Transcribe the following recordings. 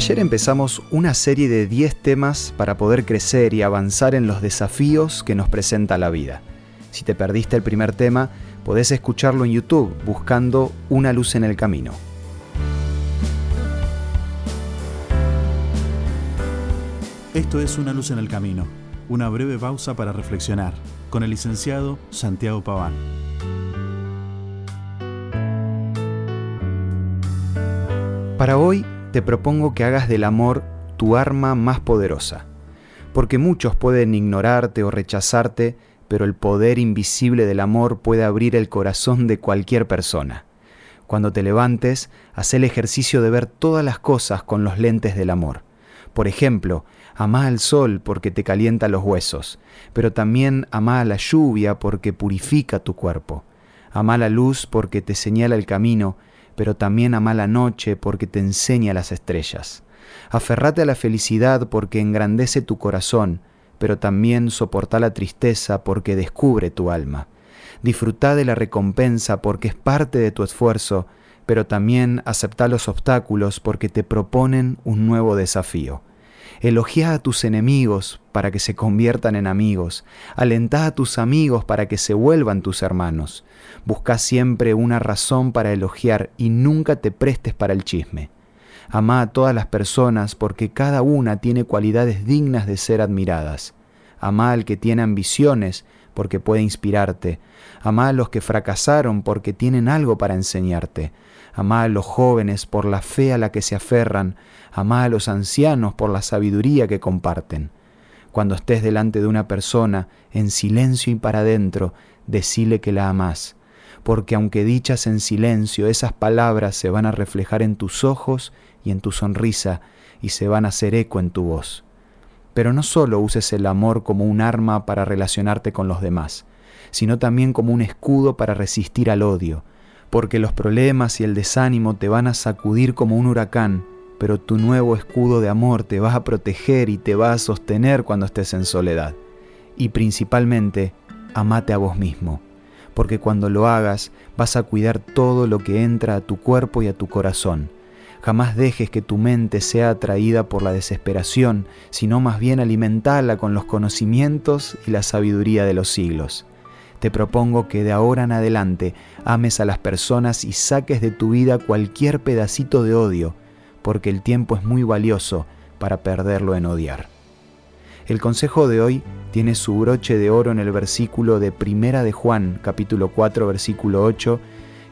Ayer empezamos una serie de 10 temas para poder crecer y avanzar en los desafíos que nos presenta la vida. Si te perdiste el primer tema, podés escucharlo en YouTube buscando Una luz en el camino. Esto es Una luz en el camino, una breve pausa para reflexionar, con el licenciado Santiago Paván. Para hoy te propongo que hagas del amor tu arma más poderosa, porque muchos pueden ignorarte o rechazarte, pero el poder invisible del amor puede abrir el corazón de cualquier persona. Cuando te levantes, haz el ejercicio de ver todas las cosas con los lentes del amor. Por ejemplo, amá al sol porque te calienta los huesos, pero también amá a la lluvia porque purifica tu cuerpo. Amá la luz porque te señala el camino pero también ama la noche porque te enseña las estrellas. Aferrate a la felicidad porque engrandece tu corazón, pero también soporta la tristeza porque descubre tu alma. Disfruta de la recompensa porque es parte de tu esfuerzo, pero también acepta los obstáculos porque te proponen un nuevo desafío. Elogia a tus enemigos para que se conviertan en amigos. Alentá a tus amigos para que se vuelvan tus hermanos. Busca siempre una razón para elogiar y nunca te prestes para el chisme. Ama a todas las personas porque cada una tiene cualidades dignas de ser admiradas. Ama al que tiene ambiciones porque puede inspirarte. Ama a los que fracasaron porque tienen algo para enseñarte. Ama a los jóvenes por la fe a la que se aferran. Ama a los ancianos por la sabiduría que comparten. Cuando estés delante de una persona, en silencio y para adentro, decile que la amás, porque aunque dichas en silencio, esas palabras se van a reflejar en tus ojos y en tu sonrisa, y se van a hacer eco en tu voz. Pero no solo uses el amor como un arma para relacionarte con los demás, sino también como un escudo para resistir al odio, porque los problemas y el desánimo te van a sacudir como un huracán, pero tu nuevo escudo de amor te va a proteger y te va a sostener cuando estés en soledad. Y principalmente, amate a vos mismo, porque cuando lo hagas vas a cuidar todo lo que entra a tu cuerpo y a tu corazón. Jamás dejes que tu mente sea atraída por la desesperación, sino más bien alimentala con los conocimientos y la sabiduría de los siglos. Te propongo que de ahora en adelante ames a las personas y saques de tu vida cualquier pedacito de odio, porque el tiempo es muy valioso para perderlo en odiar. El consejo de hoy tiene su broche de oro en el versículo de Primera de Juan, capítulo 4, versículo 8,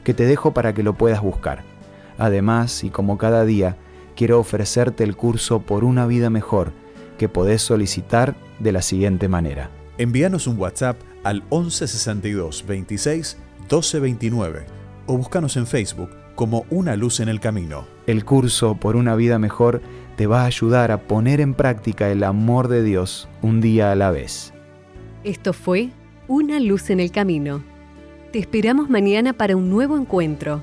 que te dejo para que lo puedas buscar. Además, y como cada día, quiero ofrecerte el curso por una vida mejor, que podés solicitar de la siguiente manera. Envíanos un WhatsApp al 1162 26 1229 o búscanos en Facebook como Una Luz en el Camino. El curso por una vida mejor te va a ayudar a poner en práctica el amor de Dios un día a la vez. Esto fue Una Luz en el Camino. Te esperamos mañana para un nuevo encuentro,